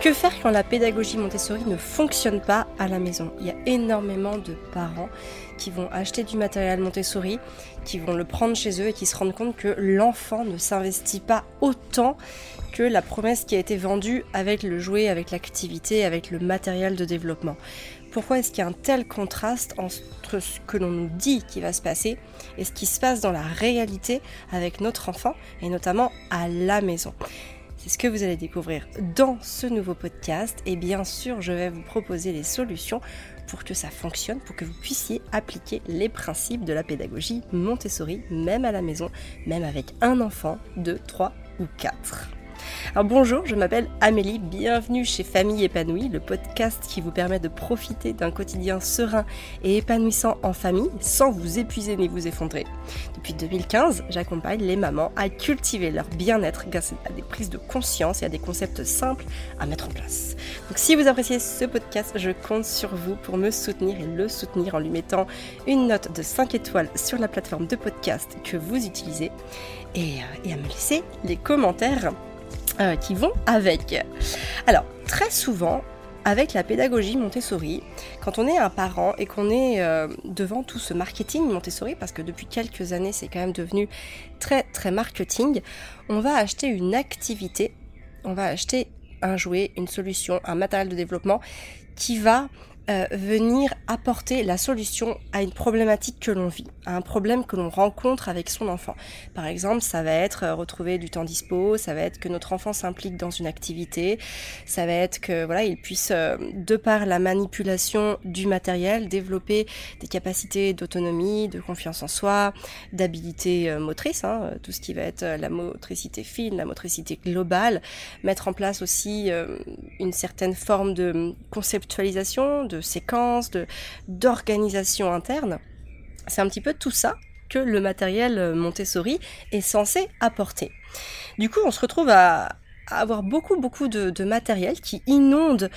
Que faire quand la pédagogie Montessori ne fonctionne pas à la maison? Il y a énormément de parents qui vont acheter du matériel Montessori, qui vont le prendre chez eux et qui se rendent compte que l'enfant ne s'investit pas autant que la promesse qui a été vendue avec le jouet, avec l'activité, avec le matériel de développement. Pourquoi est-ce qu'il y a un tel contraste entre ce que l'on nous dit qui va se passer et ce qui se passe dans la réalité avec notre enfant et notamment à la maison? C'est ce que vous allez découvrir dans ce nouveau podcast et bien sûr je vais vous proposer les solutions pour que ça fonctionne, pour que vous puissiez appliquer les principes de la pédagogie Montessori, même à la maison, même avec un enfant, deux, trois ou quatre. Alors bonjour, je m'appelle Amélie, bienvenue chez Famille épanouie, le podcast qui vous permet de profiter d'un quotidien serein et épanouissant en famille sans vous épuiser ni vous effondrer. Depuis 2015, j'accompagne les mamans à cultiver leur bien-être grâce à des prises de conscience et à des concepts simples à mettre en place. Donc si vous appréciez ce podcast, je compte sur vous pour me soutenir et le soutenir en lui mettant une note de 5 étoiles sur la plateforme de podcast que vous utilisez et, euh, et à me laisser les commentaires euh, qui vont avec. Alors, très souvent, avec la pédagogie Montessori, quand on est un parent et qu'on est euh, devant tout ce marketing Montessori, parce que depuis quelques années c'est quand même devenu très très marketing, on va acheter une activité, on va acheter un jouet, une solution, un matériel de développement qui va euh, venir apporter la solution à une problématique que l'on vit, à un problème que l'on rencontre avec son enfant. Par exemple, ça va être euh, retrouver du temps dispo, ça va être que notre enfant s'implique dans une activité, ça va être que voilà, il puisse euh, de par la manipulation du matériel développer des capacités d'autonomie, de confiance en soi, d'habilité motrice, hein, tout ce qui va être la motricité fine, la motricité globale, mettre en place aussi une certaine forme de conceptualisation séquences, de d'organisation interne. C'est un petit peu tout ça que le matériel euh, Montessori est censé apporter. Du coup, on se retrouve à, avoir beaucoup beaucoup de, matériel qui inonde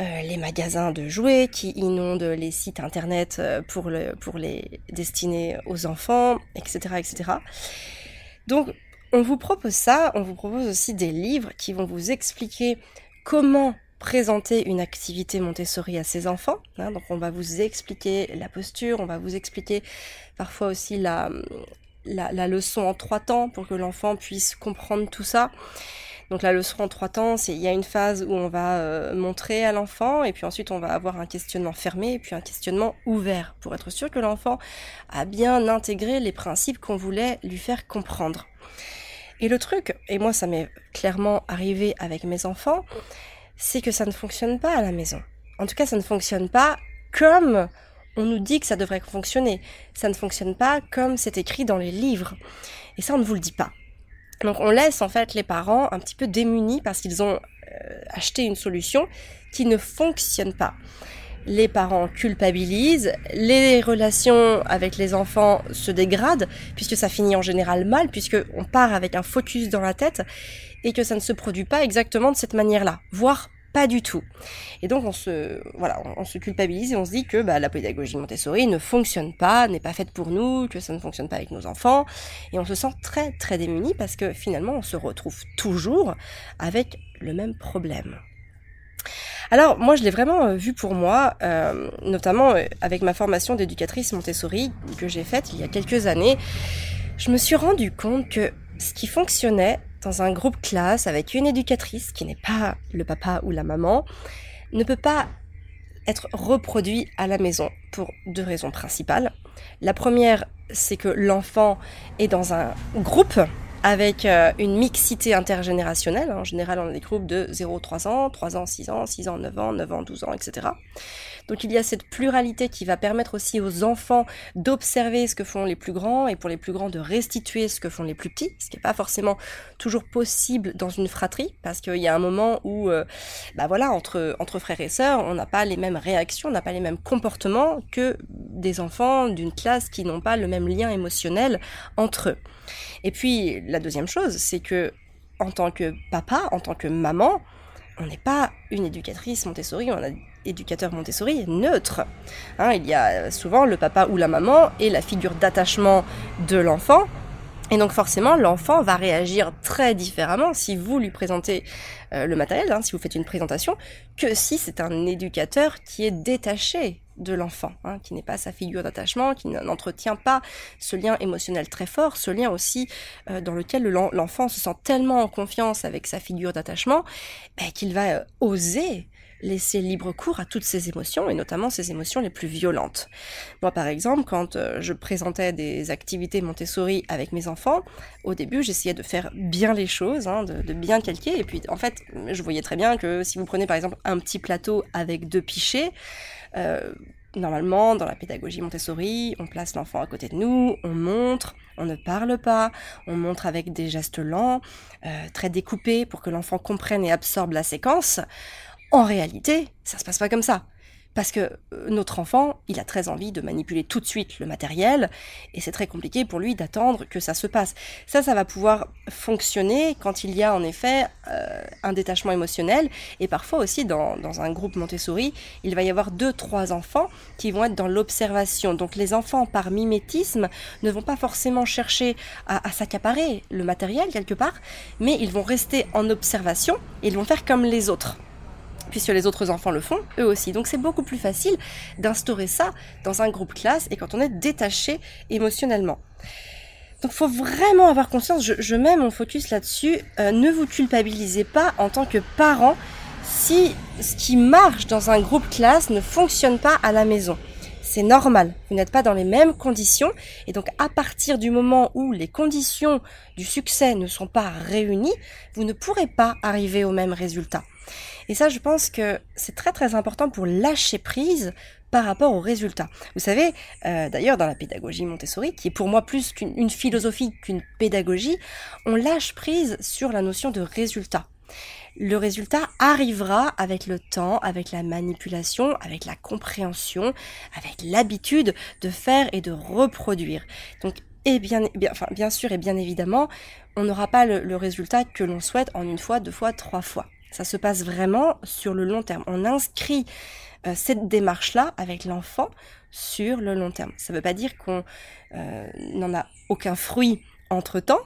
euh, les magasins de jouets, qui inonde les sites internet euh, pour, le, pour les destinés aux enfants, etc., etc. Donc, on vous propose ça, on vous propose aussi des livres qui vont vous expliquer comment présenter une activité Montessori à ses enfants. Hein, donc on va vous expliquer la posture, on va vous expliquer parfois aussi la, la, leçon en trois temps pour que l'enfant puisse comprendre tout ça. Donc la leçon en trois temps, c'est il y a une phase où on va euh, montrer à l'enfant et puis ensuite on va avoir un questionnement fermé et puis un questionnement ouvert pour être sûr que l'enfant a bien intégré les principes qu'on voulait lui faire comprendre. Et le truc, et moi ça m'est clairement arrivé avec mes enfants, c'est que ça ne fonctionne pas à la maison. En tout cas, ça ne fonctionne pas comme on nous dit que ça devrait fonctionner. Ça ne fonctionne pas comme c'est écrit dans les livres. Et ça, on ne vous le dit pas. Donc on laisse en fait les parents un petit peu démunis parce qu'ils ont euh, acheté une solution qui ne fonctionne pas. Les parents culpabilisent, les relations avec les enfants se dégradent puisque ça finit en général mal puisque on part avec un focus dans la tête et que ça ne se produit pas exactement de cette manière-là, voire pas du tout. Et donc on se voilà, on, se culpabilise et on se dit que bah, la pédagogie Montessori ne fonctionne pas, n'est pas faite pour nous, que ça ne fonctionne pas avec nos enfants, et on se sent très très démuni parce que finalement on se retrouve toujours avec le même problème. Alors moi je l'ai vraiment euh, vu pour moi, euh, notamment euh, avec ma formation d'éducatrice Montessori que j'ai faite il y a quelques années. Je me suis rendu compte que ce qui fonctionnait dans un groupe classe avec une éducatrice qui n'est pas le papa ou la maman ne peut pas être reproduit à la maison pour deux raisons principales. La première, c'est que l'enfant est dans un groupe avec euh, une mixité intergénérationnelle. En général, on a des groupes de 0-3 ans, 3 ans, 6 ans, 6 ans, 9 ans, 9 ans, 12 ans, etc. Donc il y a cette pluralité qui va permettre aussi aux enfants d'observer ce que font les plus grands et pour les plus grands de restituer ce que font les plus petits, ce qui n'est pas forcément toujours possible dans une fratrie parce qu'il y a un moment où, euh, bah voilà, entre, entre frères et sœurs, on n'a pas les mêmes réactions, on n'a pas les mêmes comportements que des enfants d'une classe qui n'ont pas le même lien émotionnel entre eux. Et puis la deuxième chose, c'est que en tant que papa, en tant que maman, on n'est pas une éducatrice Montessori, on a éducateur Montessori neutre. Hein, il y a souvent le papa ou la maman et la figure d'attachement de l'enfant Et donc forcément, l'enfant va réagir très différemment si vous lui présentez euh, le matériel, hein, si vous faites une présentation, que si c'est un éducateur qui est détaché de l'enfant, hein, qui n'est pas sa figure d'attachement, qui n'entretient pas ce lien émotionnel très fort, ce lien aussi euh, dans lequel l'enfant se sent tellement en confiance avec sa figure d'attachement, ben, qu'il va euh, oser laisser libre cours à toutes ces émotions, et notamment ces émotions les plus violentes. Moi, par exemple, quand euh, je présentais des activités Montessori avec mes enfants, au début, j'essayais de faire bien les choses, hein, de, bien calquer, et puis en fait, je voyais très bien que si vous prenez par exemple un petit plateau avec deux pichets, euh, Normalement, dans la pédagogie Montessori, on place l'enfant à côté de nous, on montre, on ne parle pas, on montre avec des gestes lents, euh, très découpés pour que l'enfant comprenne et absorbe la séquence. En réalité, ça se passe pas comme ça. Parce que euh, notre enfant, il a très envie de manipuler tout de suite le matériel, et c'est très compliqué pour lui d'attendre que ça se passe. Ça, ça va pouvoir fonctionner quand il y a en effet euh, un détachement émotionnel, et parfois aussi dans, un groupe Montessori, il va y avoir deux, trois enfants qui vont être dans l'observation. Donc les enfants, par mimétisme, ne vont pas forcément chercher à, à s'accaparer le matériel quelque part, mais ils vont rester en observation, et ils vont faire comme les autres puisque les autres enfants le font, eux aussi. Donc c'est beaucoup plus facile d'instaurer ça dans un groupe classe et quand on est détaché émotionnellement. Donc faut vraiment avoir conscience, je, mets mon focus là-dessus, euh, ne vous culpabilisez pas en tant que parent si ce qui marche dans un groupe classe ne fonctionne pas à la maison. C'est normal, vous n'êtes pas dans les mêmes conditions et donc à partir du moment où les conditions du succès ne sont pas réunies, vous ne pourrez pas arriver au même résultat. Et ça, je pense que c'est très très important pour lâcher prise par rapport aux résultats. Vous savez, euh, d'ailleurs, dans la pédagogie Montessori, qui est pour moi plus qu'une philosophie qu'une pédagogie, on lâche prise sur la notion de résultat. Le résultat arrivera avec le temps, avec la manipulation, avec la compréhension, avec l'habitude de faire et de reproduire. Donc, et bien, bien, enfin, bien sûr et bien évidemment, on n'aura pas le résultat que l'on souhaite en une fois, deux fois, trois fois. Ça se passe vraiment sur le long terme. On inscrit euh, cette démarche-là avec l'enfant sur le long terme. Ça ne veut pas dire qu'on euh, n'en a aucun fruit entre-temps,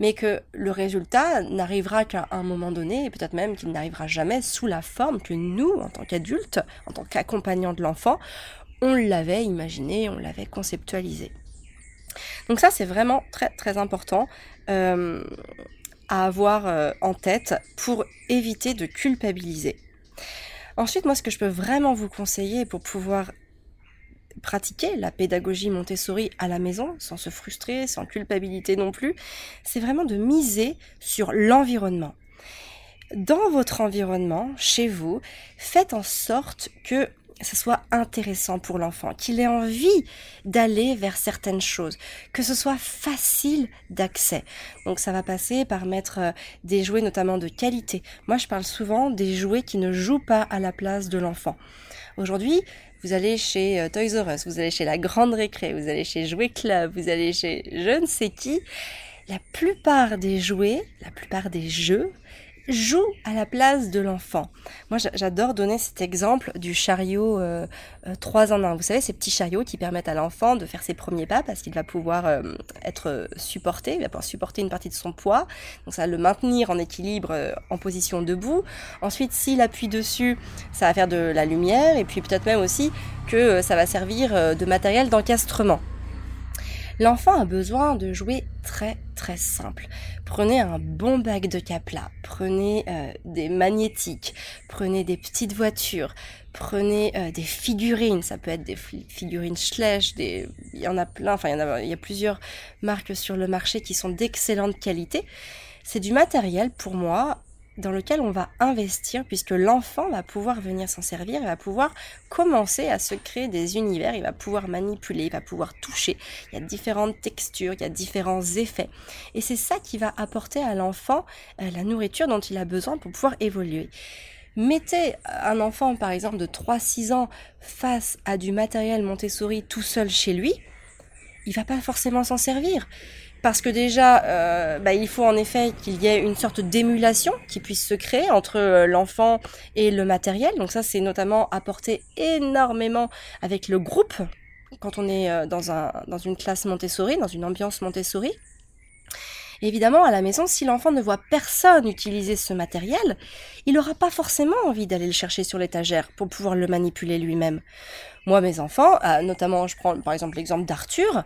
mais que le résultat n'arrivera qu'à un moment donné, et peut-être même qu'il n'arrivera jamais sous la forme que nous, en tant qu'adultes, en tant qu'accompagnants de l'enfant, on l'avait imaginé, on l'avait conceptualisé. Donc ça, c'est vraiment très très important. Euh, à avoir euh, en tête pour éviter de culpabiliser. Ensuite, moi, ce que je peux vraiment vous conseiller pour pouvoir pratiquer la pédagogie Montessori à la maison, sans se frustrer, sans culpabilité non plus, c'est vraiment de miser sur l'environnement. Dans votre environnement, chez vous, faites en sorte que ce soit intéressant pour l'enfant, qu'il ait envie d'aller vers certaines choses, que ce soit facile d'accès. Donc ça va passer par mettre euh, des jouets notamment de qualité. Moi je parle souvent des jouets qui ne jouent pas à la place de l'enfant. Aujourd'hui, vous allez chez euh, Toys R Us, vous allez chez la Grande Récré, vous allez chez Jouet Club, vous allez chez je ne sais qui. La plupart des jouets, la plupart des jeux joue à la place de l'enfant. Moi, j'adore donner cet exemple du chariot euh, 3 euh, en 1. Vous savez, ces petits chariots qui permettent à l'enfant de faire ses premiers pas parce qu'il va pouvoir euh, être supporté, il va pouvoir supporter une partie de son poids. Donc ça va le maintenir en équilibre euh, en position debout. Ensuite, s'il appuie dessus, ça va faire de la lumière et puis peut-être même aussi que ça va servir de matériel d'encastrement. L'enfant a besoin de jouer très très simple. Prenez un bon bac de capla, prenez euh, des magnétiques, prenez des petites voitures, prenez euh, des figurines, ça peut être des figurines Schleich, des... il y en a plein, enfin il y, en a, plusieurs marques sur le marché qui sont d'excellente qualité. C'est du matériel pour moi dans lequel on va investir puisque l'enfant va pouvoir venir s'en servir, il va pouvoir commencer à se créer des univers, il va pouvoir manipuler, il va pouvoir toucher. Il y a différentes textures, il y a différents effets. Et c'est ça qui va apporter à l'enfant euh, la nourriture dont il a besoin pour pouvoir évoluer. Mettez un enfant par exemple de 3-6 ans face à du matériel Montessori tout seul chez lui, il va pas forcément s'en servir parce que déjà, euh, bah, il faut en effet qu'il y ait une sorte d'émulation qui puisse se créer entre euh, l'enfant et le matériel. Donc ça, c'est notamment apporté énormément avec le groupe quand on est euh, dans, un, dans une classe Montessori, dans une ambiance Montessori. Évidemment, à la maison, si l'enfant ne voit personne utiliser ce matériel, il n'aura pas forcément envie d'aller le chercher sur l'étagère pour pouvoir le manipuler lui-même. Moi, mes enfants, notamment, je prends par exemple l'exemple d'Arthur,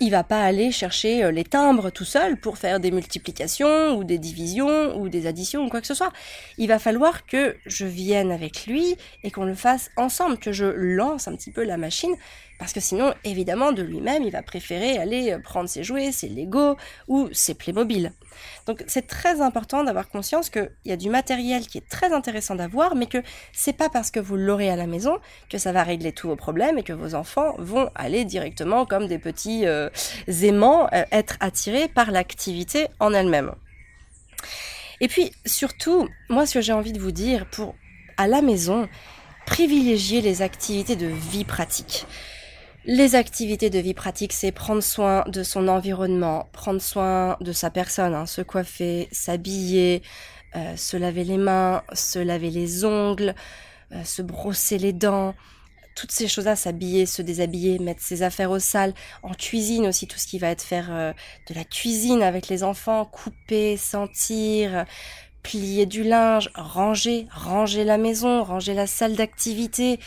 il va pas aller chercher euh, les timbres tout seul pour faire des multiplications ou des divisions ou des additions ou quoi que ce soit. Il va falloir que je vienne avec lui et qu'on le fasse ensemble, que je lance un petit peu la machine parce que sinon, évidemment, de lui-même, il va préférer aller euh, prendre ses jouets, ses Lego ou ses Playmobil. Donc c'est très important d'avoir conscience qu'il y a du matériel qui est très intéressant d'avoir, mais que c'est pas parce que vous l'aurez à la maison que ça va régler tous vos problèmes et que vos enfants vont aller directement comme des petits euh, aimants euh, être attirés par l'activité en elle-même. Et puis surtout, moi ce que j'ai envie de vous dire pour à la maison, privilégier les activités de vie pratique. Les activités de vie pratique, c'est prendre soin de son environnement, prendre soin de sa personne, hein, se coiffer, s'habiller, euh, se laver les mains, se laver les ongles, euh, se brosser les dents, toutes ces choses-là, s'habiller, se déshabiller, mettre ses affaires au sale, en cuisine aussi, tout ce qui va être faire euh, de la cuisine avec les enfants, couper, sentir, plier du linge, ranger, ranger la maison, ranger la salle d'activité,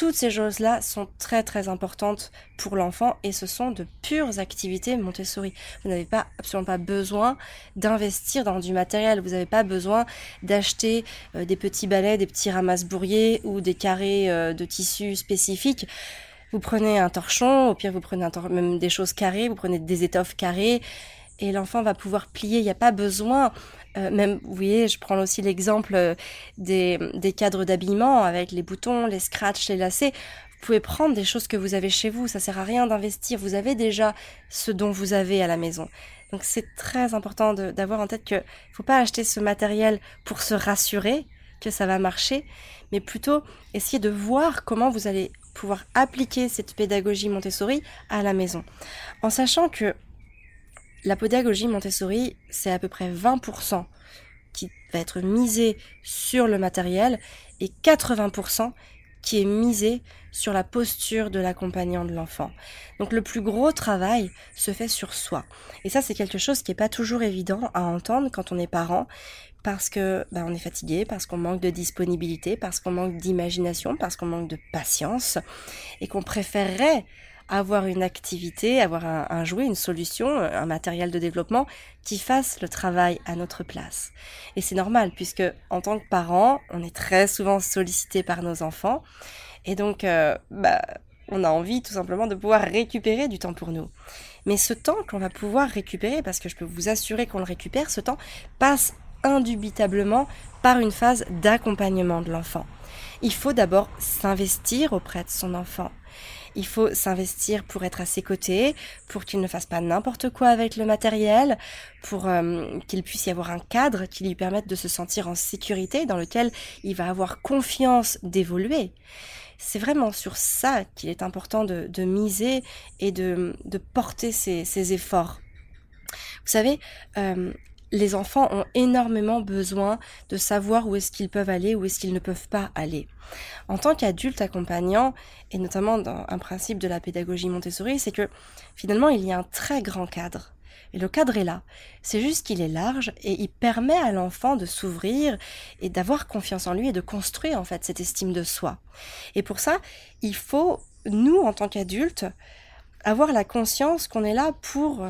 toutes ces choses-là sont très très importantes pour l'enfant et ce sont de pures activités Montessori. Vous n'avez pas absolument pas besoin d'investir dans du matériel. Vous n'avez pas besoin d'acheter euh, des petits balais, des petits ramasse-bourriers ou des carrés euh, de tissu spécifiques. Vous prenez un torchon, au pire vous prenez même des choses carrées, vous prenez des étoffes carrées et l'enfant va pouvoir plier. Il n'y a pas besoin euh, même, vous voyez, je prends aussi l'exemple euh, des, des cadres d'habillement avec les boutons, les scratchs, les lacets. Vous pouvez prendre des choses que vous avez chez vous, ça sert à rien d'investir, vous avez déjà ce dont vous avez à la maison. Donc c'est très important d'avoir en tête que faut pas acheter ce matériel pour se rassurer que ça va marcher, mais plutôt essayer de voir comment vous allez pouvoir appliquer cette pédagogie Montessori à la maison. En sachant que la pédagogie Montessori, c'est à peu près 20% qui va être misé sur le matériel et 80% qui est misé sur la posture de l'accompagnant de l'enfant. Donc le plus gros travail se fait sur soi. Et ça c'est quelque chose qui n'est pas toujours évident à entendre quand on est parent parce que ben, on est fatigué, parce qu'on manque de disponibilité, parce qu'on manque d'imagination, parce qu'on manque de patience et qu'on préférerait avoir une activité, avoir un, jouet, une solution, un matériel de développement qui fasse le travail à notre place. Et c'est normal puisque en tant que parent, on est très souvent sollicité par nos enfants et donc euh, bah, on a envie tout simplement de pouvoir récupérer du temps pour nous. Mais ce temps qu'on va pouvoir récupérer, parce que je peux vous assurer qu'on le récupère, ce temps passe indubitablement par une phase d'accompagnement de l'enfant. Il faut d'abord s'investir auprès de son enfant. Il faut s'investir pour être à ses côtés, pour qu'il ne fasse pas n'importe quoi avec le matériel, pour euh, qu'il puisse y avoir un cadre qui lui permette de se sentir en sécurité, dans lequel il va avoir confiance d'évoluer. C'est vraiment sur ça qu'il est important de, miser et de, porter ses, efforts. Vous savez, euh, les enfants ont énormément besoin de savoir où est-ce qu'ils peuvent aller, où est-ce qu'ils ne peuvent pas aller. En tant qu'adulte accompagnant, et notamment dans un principe de la pédagogie Montessori, c'est que finalement il y a un très grand cadre. Et le cadre est là. C'est juste qu'il est large et il permet à l'enfant de s'ouvrir et d'avoir confiance en lui et de construire en fait cette estime de soi. Et pour ça, il faut, nous en tant qu'adultes, avoir la conscience qu'on est là pour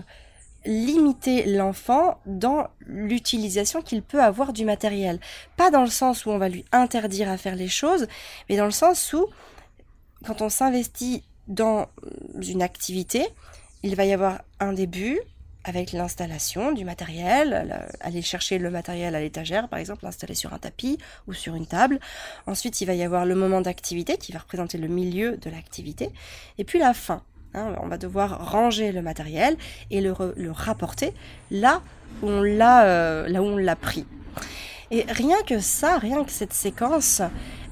limiter l'enfant dans l'utilisation qu'il peut avoir du matériel. Pas dans le sens où on va lui interdire à faire les choses, mais dans le sens où, quand on s'investit dans une activité, il va y avoir un début avec l'installation du matériel, aller chercher le matériel à l'étagère, par exemple, l'installer sur un tapis ou sur une table. Ensuite, il va y avoir le moment d'activité qui va représenter le milieu de l'activité. Et puis la fin, Hein, on va devoir ranger le matériel et le, rapporter là où on l'a euh, là où on l'a pris. Et rien que ça, rien que cette séquence,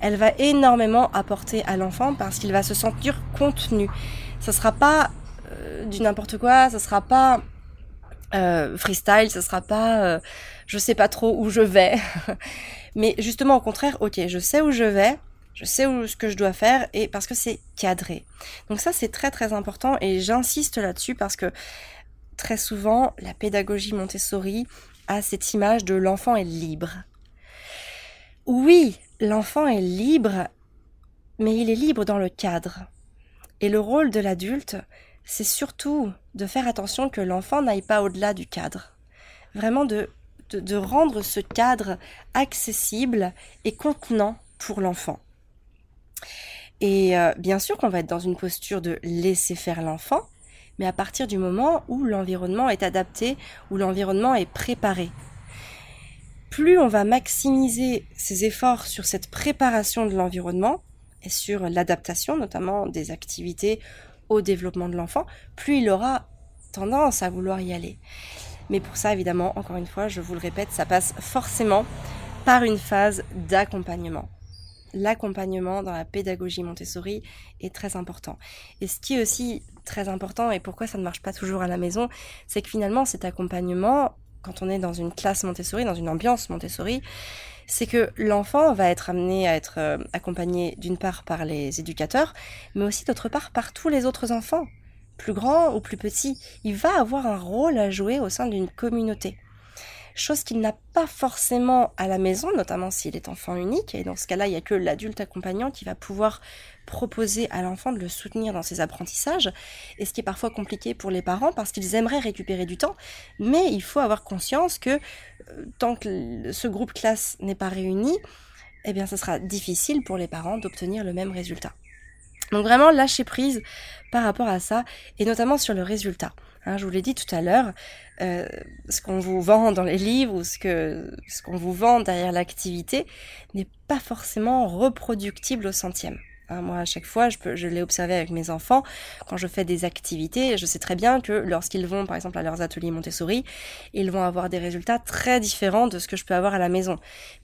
elle va énormément apporter à l'enfant parce qu'il va se sentir contenu. Ça sera pas euh, du n'importe quoi, ça sera pas euh, freestyle, ça sera pas je sais pas trop où je vais. Mais justement au contraire, ok, je sais où je vais, je sais ce que je dois faire et parce que c'est cadré. Donc ça c'est très très important et j'insiste là-dessus parce que très souvent, la pédagogie Montessori a cette image de l'enfant est libre. Oui, l'enfant est libre, mais il est libre dans le cadre. Et le rôle de l'adulte, c'est surtout de faire attention que l'enfant n'aille pas au-delà du cadre. Vraiment de, rendre ce cadre accessible et contenant pour l'enfant. Et euh, bien sûr qu'on va être dans une posture de laisser faire l'enfant, mais à partir du moment où l'environnement est adapté, où l'environnement est préparé. Plus on va maximiser ses efforts sur cette préparation de l'environnement et sur l'adaptation notamment des activités au développement de l'enfant, plus il aura tendance à vouloir y aller. Mais pour ça, évidemment, encore une fois, je vous le répète, ça passe forcément par une phase d'accompagnement l'accompagnement dans la pédagogie Montessori est très important. Et ce qui est aussi très important et pourquoi ça ne marche pas toujours à la maison, c'est que finalement cet accompagnement, quand on est dans une classe Montessori, dans une ambiance Montessori, c'est que l'enfant va être amené à être euh, accompagné d'une part par les éducateurs, mais aussi d'autre part par tous les autres enfants, plus grands ou plus petits. Il va avoir un rôle à jouer au sein d'une communauté chose qu'il n'a pas forcément à la maison, notamment s'il est enfant unique, et dans ce cas-là, il n'y a que l'adulte accompagnant qui va pouvoir proposer à l'enfant de le soutenir dans ses apprentissages, et ce qui est parfois compliqué pour les parents parce qu'ils aimeraient récupérer du temps, mais il faut avoir conscience que euh, tant que ce groupe classe n'est pas réuni, eh bien, ce sera difficile pour les parents d'obtenir le même résultat. Donc vraiment lâcher prise par rapport à ça, et notamment sur le résultat. Hein, je vous l'ai dit tout à l'heure, euh, ce qu'on vous vend dans les livres ou ce que ce qu'on vous vend derrière l'activité n'est pas forcément reproductible au centième. Hein, moi, à chaque fois, je, je l'ai observé avec mes enfants, quand je fais des activités, je sais très bien que lorsqu'ils vont, par exemple, à leurs ateliers Montessori, ils vont avoir des résultats très différents de ce que je peux avoir à la maison.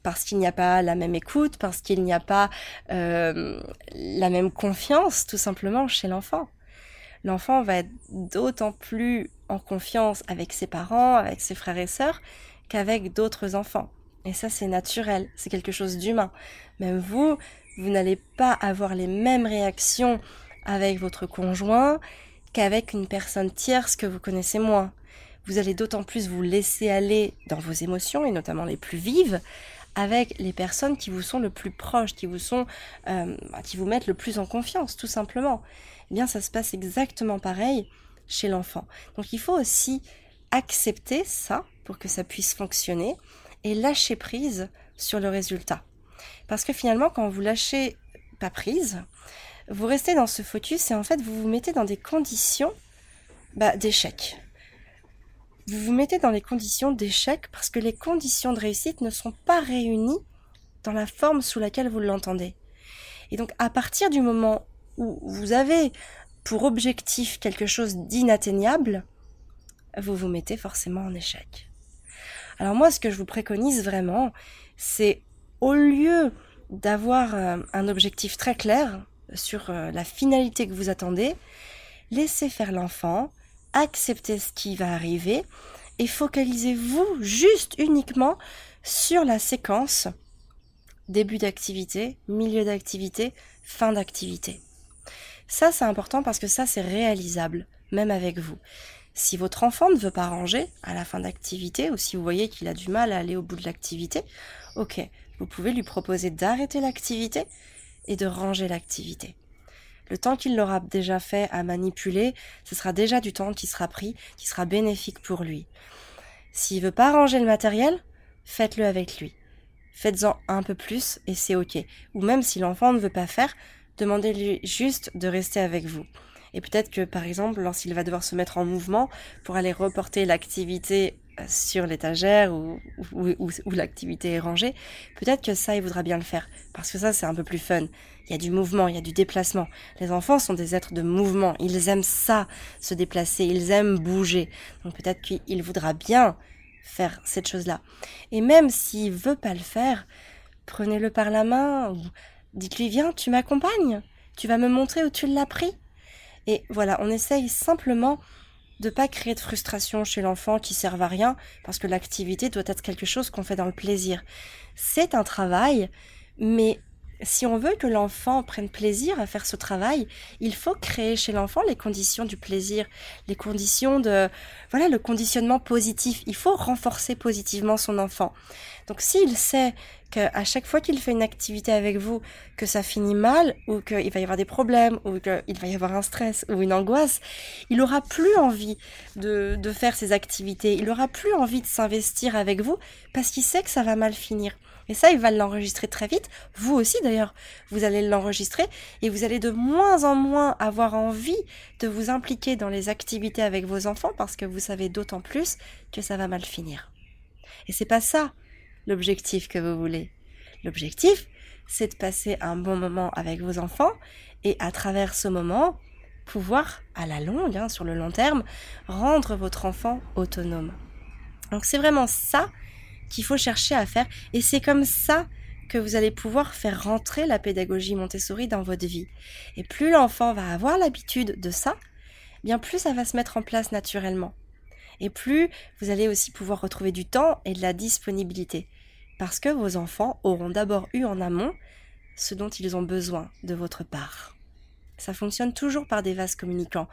Parce qu'il n'y a pas la même écoute, parce qu'il n'y a pas euh, la même confiance, tout simplement, chez l'enfant l'enfant va être d'autant plus en confiance avec ses parents, avec ses frères et sœurs, qu'avec d'autres enfants. Et ça, c'est naturel, c'est quelque chose d'humain. Même vous, vous n'allez pas avoir les mêmes réactions avec votre conjoint qu'avec une personne tierce que vous connaissez moins. Vous allez d'autant plus vous laisser aller dans vos émotions, et notamment les plus vives, avec les personnes qui vous sont le plus proches, qui vous sont, euh, qui vous mettent le plus en confiance, tout simplement eh bien ça se passe exactement pareil chez l'enfant. Donc il faut aussi accepter ça pour que ça puisse fonctionner et lâcher prise sur le résultat. Parce que finalement, quand vous lâchez pas prise, vous restez dans ce focus et en fait vous vous mettez dans des conditions bah, d'échec. Vous vous mettez dans les conditions d'échec parce que les conditions de réussite ne sont pas réunies dans la forme sous laquelle vous l'entendez. Et donc à partir du moment où vous avez pour objectif quelque chose d'inatteignable, vous vous mettez forcément en échec. Alors moi, ce que je vous préconise vraiment, c'est au lieu d'avoir euh, un objectif très clair sur euh, la finalité que vous attendez, laissez faire l'enfant, acceptez ce qui va arriver et focalisez-vous juste uniquement sur la séquence début d'activité, milieu d'activité, fin d'activité. Ça, c'est important parce que ça, c'est réalisable, même avec vous. Si votre enfant ne veut pas ranger à la fin d'activité, ou si vous voyez qu'il a du mal à aller au bout de l'activité, ok, vous pouvez lui proposer d'arrêter l'activité et de ranger l'activité. Le temps qu'il l'aura déjà fait à manipuler, ce sera déjà du temps qui sera pris, qui sera bénéfique pour lui. S'il veut pas ranger le matériel, faites-le avec lui. Faites-en un peu plus et c'est ok. Ou même si l'enfant ne veut pas faire, demandez-lui juste de rester avec vous. Et peut-être que, par exemple, lorsqu'il va devoir se mettre en mouvement pour aller reporter l'activité euh, sur l'étagère ou, l'activité est rangée, peut-être que ça, il voudra bien le faire. Parce que ça, c'est un peu plus fun. Il y a du mouvement, il y a du déplacement. Les enfants sont des êtres de mouvement. Ils aiment ça, se déplacer. Ils aiment bouger. Donc peut-être qu'il voudra bien faire cette chose-là. Et même s'il veut pas le faire, prenez-le par la main ou Dites-lui, viens, tu m'accompagnes, tu vas me montrer où tu l'as pris. Et voilà, on essaye simplement de pas créer de frustration chez l'enfant qui sert à rien, parce que l'activité doit être quelque chose qu'on fait dans le plaisir. C'est un travail, mais si on veut que l'enfant prenne plaisir à faire ce travail, il faut créer chez l'enfant les conditions du plaisir, les conditions de, voilà, le conditionnement positif. Il faut renforcer positivement son enfant. Donc s'il sait qu'à chaque fois qu'il fait une activité avec vous, que ça finit mal, ou qu'il va y avoir des problèmes, ou qu'il va y avoir un stress ou une angoisse, il aura plus envie de, de faire ces activités, il aura plus envie de s'investir avec vous, parce qu'il sait que ça va mal finir. Et ça, il va l'enregistrer très vite. Vous aussi, d'ailleurs, vous allez l'enregistrer et vous allez de moins en moins avoir envie de vous impliquer dans les activités avec vos enfants parce que vous savez d'autant plus que ça va mal finir. Et c'est pas ça l'objectif que vous voulez. L'objectif, c'est de passer un bon moment avec vos enfants et à travers ce moment, pouvoir, à la longue, hein, sur le long terme, rendre votre enfant autonome. Donc c'est vraiment ça qu'il faut chercher à faire et c'est comme ça que vous allez pouvoir faire rentrer la pédagogie Montessori dans votre vie. Et plus l'enfant va avoir l'habitude de ça, bien plus ça va se mettre en place naturellement. Et plus vous allez aussi pouvoir retrouver du temps et de la disponibilité. Parce que vos enfants auront d'abord eu en amont ce dont ils ont besoin de votre part. Ça fonctionne toujours par des vases communicants.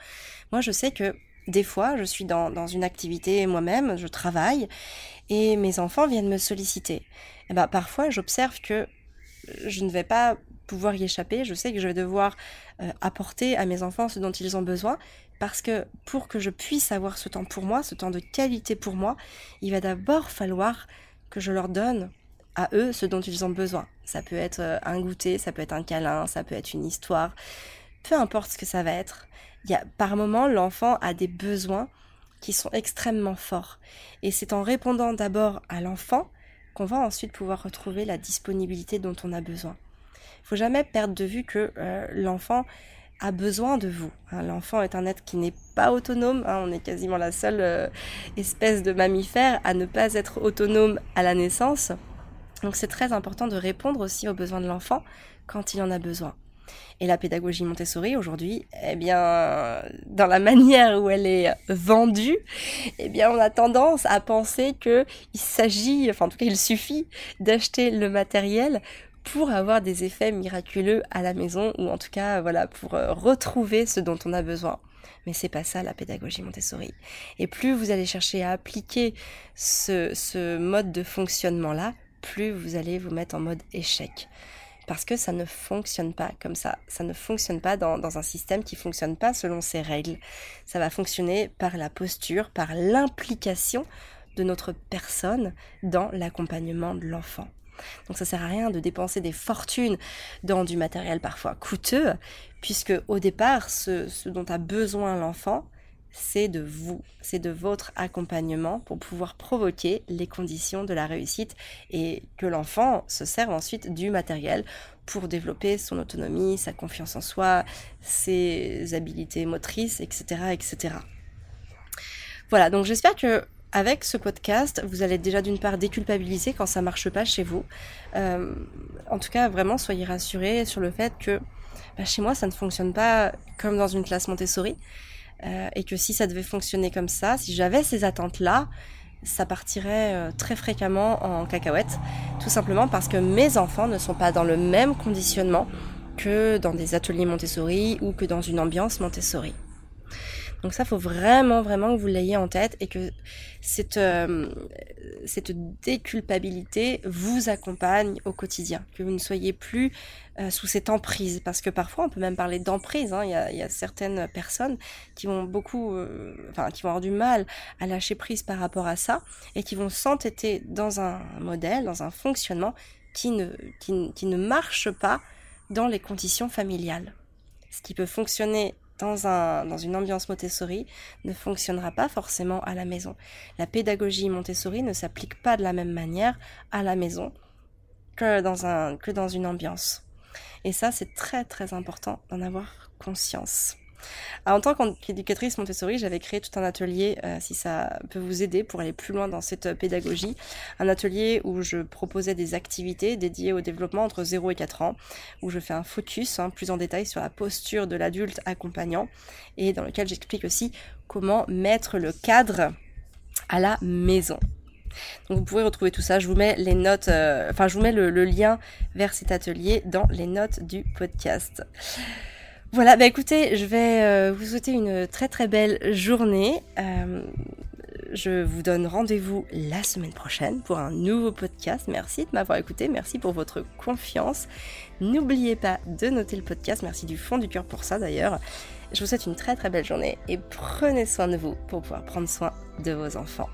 Moi, je sais que des fois, je suis dans, une activité moi-même, je travaille, et mes enfants viennent me solliciter. Eh ben, parfois, j'observe que je ne vais pas pouvoir y échapper. Je sais que je vais devoir euh, apporter à mes enfants ce dont ils ont besoin, parce que pour que je puisse avoir ce temps pour moi, ce temps de qualité pour moi, il va d'abord falloir que je leur donne à eux ce dont ils ont besoin. Ça peut être euh, un goûter, ça peut être un câlin, ça peut être une histoire, peu importe ce que ça va être. Y a, par moment, l'enfant a des besoins qui sont extrêmement forts. Et c'est en répondant d'abord à l'enfant qu'on va ensuite pouvoir retrouver la disponibilité dont on a besoin. Il faut jamais perdre de vue que euh, l'enfant a besoin de vous. Hein. L'enfant est un être qui n'est pas autonome. Hein. On est quasiment la seule euh, espèce de mammifère à ne pas être autonome à la naissance. Donc c'est très important de répondre aussi aux besoins de l'enfant quand il en a besoin. Et la pédagogie Montessori aujourd'hui, eh bien, dans la manière où elle est vendue, eh bien, on a tendance à penser que il s'agit, en tout cas, il suffit d'acheter le matériel pour avoir des effets miraculeux à la maison ou en tout cas, voilà, pour euh, retrouver ce dont on a besoin. Mais c'est pas ça la pédagogie Montessori. Et plus vous allez chercher à appliquer ce, mode de fonctionnement là, plus vous allez vous mettre en mode échec parce que ça ne fonctionne pas comme ça. Ça ne fonctionne pas dans, un système qui fonctionne pas selon ses règles. Ça va fonctionner par la posture, par l'implication de notre personne dans l'accompagnement de l'enfant. Donc ça sert à rien de dépenser des fortunes dans du matériel parfois coûteux, puisque au départ, ce dont a besoin l'enfant, c'est de vous, c'est de votre accompagnement pour pouvoir provoquer les conditions de la réussite et que l'enfant se serve ensuite du matériel pour développer son autonomie, sa confiance en soi, ses habiletés motrices, etc., etc. Voilà, donc j'espère que avec ce podcast, vous allez déjà d'une part déculpabiliser quand ça marche pas chez vous. Euh, en tout cas, vraiment, soyez rassurés sur le fait que bah, chez moi, ça ne fonctionne pas comme dans une classe Montessori. Euh, et que si ça devait fonctionner comme ça, si j'avais ces attentes-là, ça partirait euh, très fréquemment en cacahuète, tout simplement parce que mes enfants ne sont pas dans le même conditionnement que dans des ateliers Montessori ou que dans une ambiance Montessori. Donc ça, faut vraiment, vraiment que vous l'ayez en tête et que cette, euh, cette déculpabilité vous accompagne au quotidien, que vous ne soyez plus euh, sous cette emprise, parce que parfois on peut même parler d'emprise. Hein. Il, y a, y a, certaines personnes qui vont beaucoup, euh, enfin qui vont avoir du mal à lâcher prise par rapport à ça et qui vont s'entêter dans un modèle, dans un fonctionnement qui ne, qui, qui ne marche pas dans les conditions familiales. Ce qui peut fonctionner dans, un, dans une ambiance Montessori ne fonctionnera pas forcément à la maison. La pédagogie Montessori ne s'applique pas de la même manière à la maison que dans, un, que dans une ambiance. Et ça, c'est très très important d'en avoir conscience en tant qu'éducatrice Montessori, j'avais créé tout un atelier, euh, si ça peut vous aider pour aller plus loin dans cette euh, pédagogie, un atelier où je proposais des activités dédiées au développement entre 0 et 4 ans, où je fais un focus hein, plus en détail sur la posture de l'adulte accompagnant, et dans lequel j'explique aussi comment mettre le cadre à la maison. Vous pouvez retrouver tout ça. Je vous mets les notes, euh, je vous mets le, lien vers cet atelier dans les notes du podcast. Voilà, bah écoutez, je vais euh, vous souhaiter une très très belle journée. Euh, je vous donne rendez-vous la semaine prochaine pour un nouveau podcast. Merci de m'avoir écouté, merci pour votre confiance. N'oubliez pas de noter le podcast, merci du fond du cœur pour ça d'ailleurs. Je vous souhaite une très très belle journée et prenez soin de vous pour pouvoir prendre soin de vos enfants.